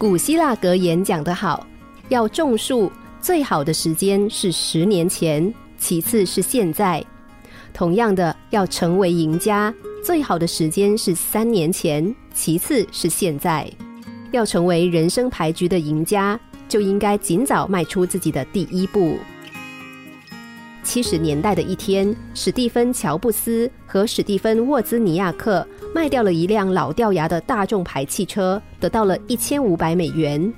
古希腊格言讲得好，要种树，最好的时间是十年前，其次是现在。同样的，要成为赢家，最好的时间是三年前，其次是现在。要成为人生牌局的赢家，就应该尽早迈出自己的第一步。七十年代的一天，史蒂芬·乔布斯和史蒂芬·沃兹尼亚克卖掉了一辆老掉牙的大众牌汽车，得到了一千五百美元。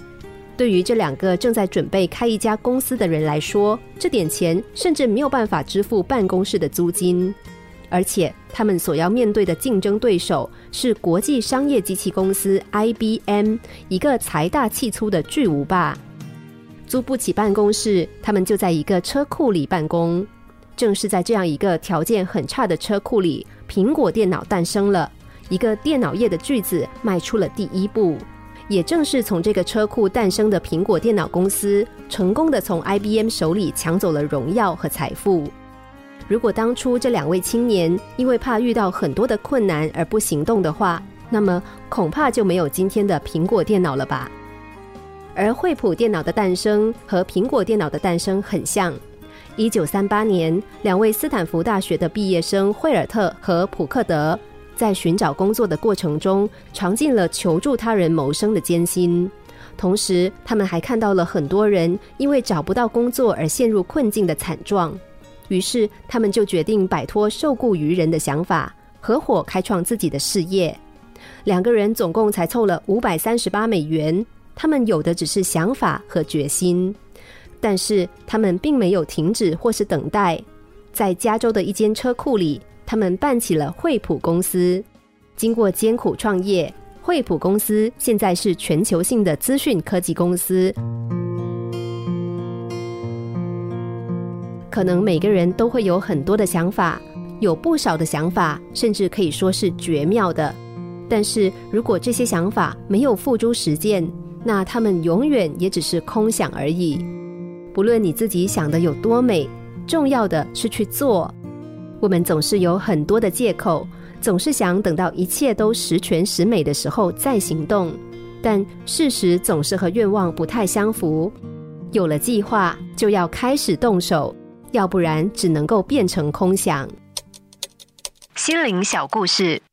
对于这两个正在准备开一家公司的人来说，这点钱甚至没有办法支付办公室的租金，而且他们所要面对的竞争对手是国际商业机器公司 IBM，一个财大气粗的巨无霸。租不起办公室，他们就在一个车库里办公。正是在这样一个条件很差的车库里，苹果电脑诞生了，一个电脑业的巨子迈出了第一步。也正是从这个车库诞生的苹果电脑公司，成功的从 IBM 手里抢走了荣耀和财富。如果当初这两位青年因为怕遇到很多的困难而不行动的话，那么恐怕就没有今天的苹果电脑了吧。而惠普电脑的诞生和苹果电脑的诞生很像。一九三八年，两位斯坦福大学的毕业生惠尔特和普克德在寻找工作的过程中，尝尽了求助他人谋生的艰辛。同时，他们还看到了很多人因为找不到工作而陷入困境的惨状。于是，他们就决定摆脱受雇于人的想法，合伙开创自己的事业。两个人总共才凑了五百三十八美元。他们有的只是想法和决心，但是他们并没有停止或是等待。在加州的一间车库里，他们办起了惠普公司。经过艰苦创业，惠普公司现在是全球性的资讯科技公司。可能每个人都会有很多的想法，有不少的想法，甚至可以说是绝妙的。但是如果这些想法没有付诸实践，那他们永远也只是空想而已。不论你自己想的有多美，重要的是去做。我们总是有很多的借口，总是想等到一切都十全十美的时候再行动。但事实总是和愿望不太相符。有了计划，就要开始动手，要不然只能够变成空想。心灵小故事。